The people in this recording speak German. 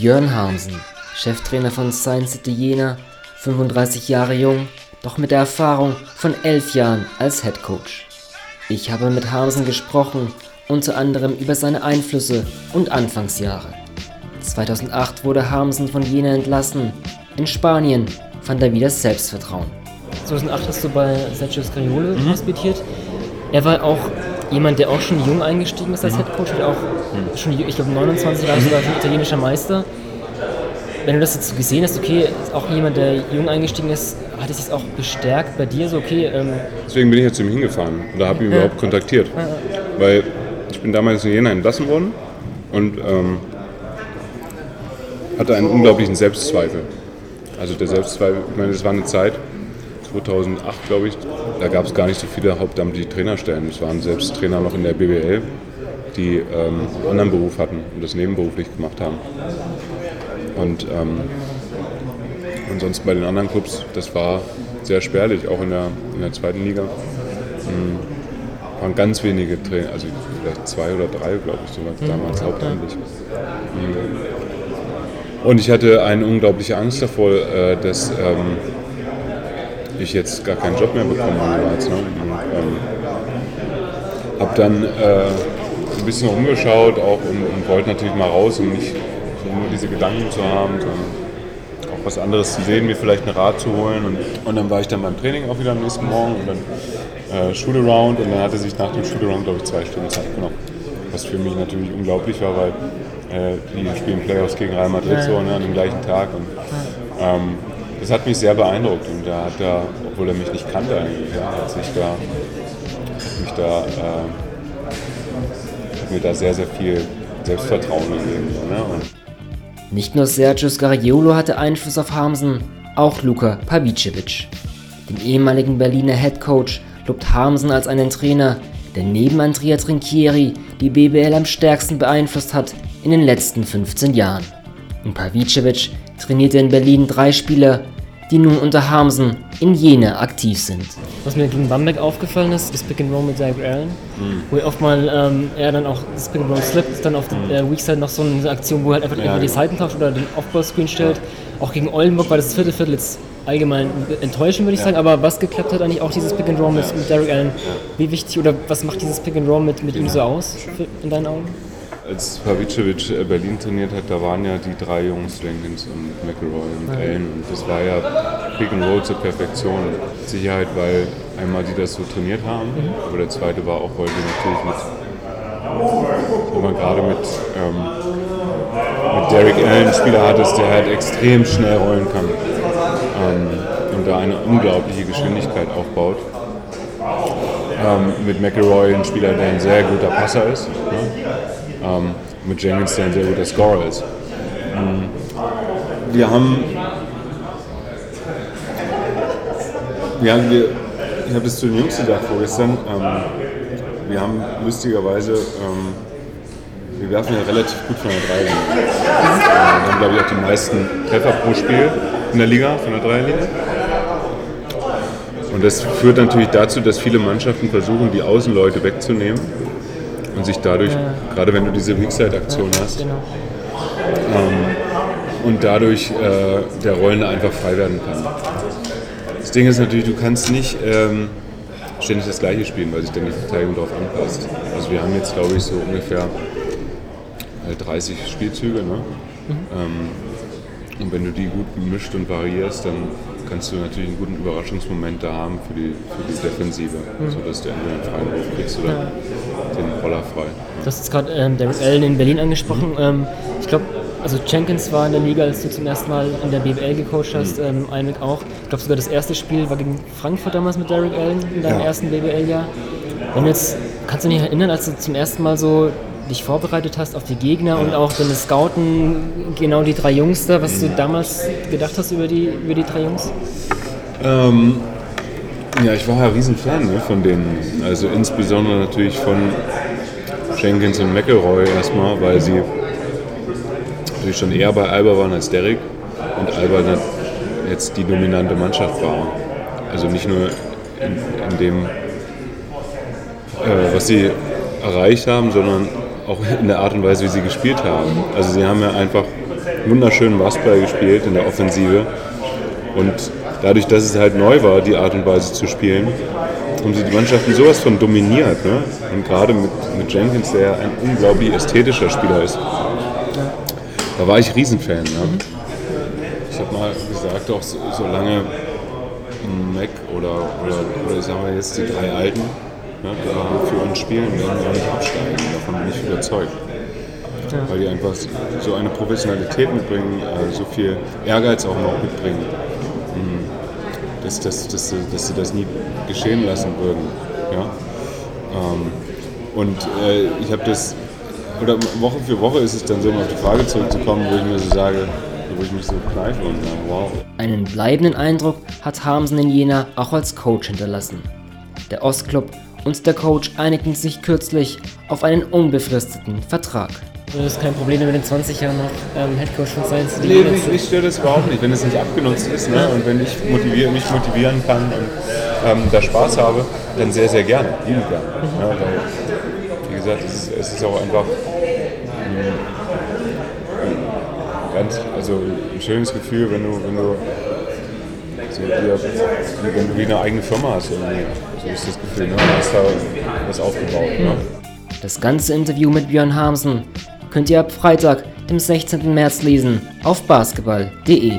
Björn Harmsen, Cheftrainer von Science City Jena, 35 Jahre jung, doch mit der Erfahrung von elf Jahren als Head Coach. Ich habe mit Harmsen gesprochen, unter anderem über seine Einflüsse und Anfangsjahre. 2008 wurde Harmsen von Jena entlassen. In Spanien fand er wieder Selbstvertrauen. 2008 hast du bei Sergio Scariolo mhm. hospitiert. Er war auch jemand, der auch schon jung eingestiegen ist als mhm. Head Coach, auch mhm. schon, ich glaube 29 war sogar schon italienischer Meister. Wenn du das jetzt gesehen hast, okay, auch jemand, der jung eingestiegen ist, hat es sich auch bestärkt bei dir so, okay? Ähm Deswegen bin ich jetzt zu ihm hingefahren oder habe ihn ja. überhaupt kontaktiert. Ja. Weil ich bin damals in Jena entlassen worden und ähm, hatte einen unglaublichen Selbstzweifel. Also der Selbstzweifel, ich meine, das war eine Zeit, 2008 glaube ich, da gab es gar nicht so viele hauptamtliche Trainerstellen. Es waren selbst Trainer noch in der BWL, die ähm, einen anderen Beruf hatten und das nebenberuflich gemacht haben. Und ähm, ansonsten bei den anderen Clubs, das war sehr spärlich, auch in der, in der zweiten Liga. Mhm. Waren ganz wenige Trainer, also vielleicht zwei oder drei, glaube ich, sogar damals hauptamtlich. Mhm. Und ich hatte eine unglaubliche Angst davor, äh, dass ähm, ich jetzt gar keinen Job mehr bekommen habe. Ne? Ähm, habe dann äh, ein bisschen umgeschaut auch und, und, wollte natürlich mal raus, um nicht nur diese Gedanken zu haben, sondern auch was anderes zu sehen, mir vielleicht einen Rat zu holen. Und, und dann war ich dann beim Training auch wieder am nächsten Morgen und dann äh, Shoot-Around und dann hatte sich nach dem Shoot-Around, glaube ich, zwei Stunden Zeit genommen. Was für mich natürlich unglaublich war, weil äh, die spielen Playoffs gegen Real Madrid so ne, an dem gleichen Tag. Und, ähm, das hat mich sehr beeindruckt und da hat er, obwohl er mich nicht kannte ja, hat sich da, hat mich da, äh, hat mir da sehr, sehr viel Selbstvertrauen gegeben. Ne? Und nicht nur Sergio Scariolo hatte Einfluss auf Harmsen, auch Luka Pavicevic. Den ehemaligen Berliner Headcoach lobt Harmsen als einen Trainer, der neben Andrea Trinchieri die BBL am stärksten beeinflusst hat in den letzten 15 Jahren. Und Pavicevic trainierte in Berlin drei Spieler, die nun unter Harmsen in Jena aktiv sind. Was mir gegen Bamberg aufgefallen ist, ist Pick and Roll mit Derek Allen, mhm. wo oft mal ähm, er dann auch das Pick and Roll slippt, dann auf der mhm. äh, Weak Side noch so eine Aktion, wo er halt einfach ja, die genau. Seiten tauscht oder den Offball-Screen stellt. Ja. Auch gegen Oldenburg war das vierte Viertel jetzt allgemein enttäuschend, würde ich ja. sagen, aber was geklappt hat eigentlich auch dieses Pick and Roll mit, mit Derek Allen. Wie wichtig oder was macht dieses Pick and Roll mit, mit ihm so aus, für, in deinen Augen? Als Pavicevic äh, Berlin trainiert hat, da waren ja die drei Jungs, Jenkins und McElroy und Allen. Und das war ja Pick and Roll zur Perfektion. Sicherheit, weil einmal die das so trainiert haben, mhm. aber der zweite war auch, weil wir natürlich mit, wenn man gerade mit, ähm, mit Derek Allen einen Spieler hattest, der halt extrem schnell rollen kann ähm, und da eine unglaubliche Geschwindigkeit aufbaut. Ähm, mit McElroy ein Spieler, der ein sehr guter Passer ist. Ne? Ähm, mit Jenkins, der ein sehr guter Scorer ist. Ähm, wir haben, haben wir, ich habe das zu den Jungs gesagt vorgestern, ähm, wir haben lustigerweise, ähm, wir werfen ja relativ gut von der Dreierlinie. wir haben, glaube ich, auch die meisten Treffer pro Spiel in der Liga, von der Dreierlinie. Und das führt natürlich dazu, dass viele Mannschaften versuchen, die Außenleute wegzunehmen und sich dadurch, ja. gerade wenn du diese Weakside-Aktion ja, hast, genau. ähm, und dadurch äh, der Rollen einfach frei werden kann. Das Ding ist natürlich, du kannst nicht ähm, ständig das gleiche spielen, weil sich dann die Verteidigung darauf anpasst. Also wir haben jetzt, glaube ich, so ungefähr 30 äh, Spielzüge. Ne? Mhm. Ähm, und wenn du die gut mischt und variierst, dann kannst du natürlich einen guten Überraschungsmoment da haben für die, für die Defensive, mhm. sodass du entweder einen freien Wurf kriegst oder ja. den Roller frei. Du hast jetzt gerade ähm, Derek Allen in Berlin angesprochen. Mhm. Ähm, ich glaube, also Jenkins war in der Liga, als du zum ersten Mal in der BBL gecoacht hast, mhm. ähm, auch. Ich glaube sogar das erste Spiel war gegen Frankfurt damals mit Derek Allen in deinem ja. ersten BBL-Jahr. Wenn jetzt, kannst du dich erinnern, als du zum ersten Mal so dich vorbereitet hast auf die Gegner und auch deine Scouten, genau die drei Jungs da, was du damals gedacht hast über die, über die drei Jungs? Ähm, ja, ich war ja riesen Fan ne, von denen. Also insbesondere natürlich von Jenkins und McElroy erstmal, weil sie natürlich schon eher bei Alba waren als Derek und Alba dann jetzt die dominante Mannschaft war. Also nicht nur in, in dem, äh, was sie erreicht haben, sondern auch in der Art und Weise, wie sie gespielt haben. Also sie haben ja einfach wunderschönen Basketball gespielt in der Offensive und dadurch, dass es halt neu war, die Art und Weise zu spielen, haben sie die Mannschaften sowas von dominiert. Ne? Und gerade mit, mit Jenkins, der ein unglaublich ästhetischer Spieler ist, da war ich Riesenfan. Ne? Ich habe mal gesagt, auch so, solange Mac oder, oder, oder sagen wir jetzt die drei Alten ne, für uns spielen, werden wir auch nicht absteigen. Davon bin ich überzeugt. Ja. Weil die einfach so eine Professionalität mitbringen, äh, so viel Ehrgeiz auch noch mitbringen, hm. dass, dass, dass, dass sie das nie geschehen lassen würden. Ja? Ähm, und äh, ich habe das, oder Woche für Woche ist es dann so, um auf die Frage zurückzukommen, wo ich mir so sage, wo ich mich so kneife und sage, wow. Einen bleibenden Eindruck hat Harmsen in Jena auch als Coach hinterlassen. Der Ostclub und der Coach einigten sich kürzlich auf einen unbefristeten Vertrag. Das ist kein Problem, wenn in 20 Jahren noch ähm, Headcoach von Science Nee, mich, mich stört das überhaupt nicht, wenn es nicht abgenutzt ist ne? und wenn ich motivier, mich motivieren kann und ähm, da Spaß habe, dann sehr, sehr gerne, lieben gerne. Mhm. Ja, weil, wie gesagt, es ist, es ist auch einfach ein, ganz, also ein schönes Gefühl, wenn du, wenn du so wie, wenn du wie eine eigene Firma hast. Irgendwie. So ist das Gefühl, ne? du hast da was aufgebaut. Ne? Das ganze Interview mit Björn Hamsen könnt ihr ab Freitag, dem 16. März lesen auf basketball.de.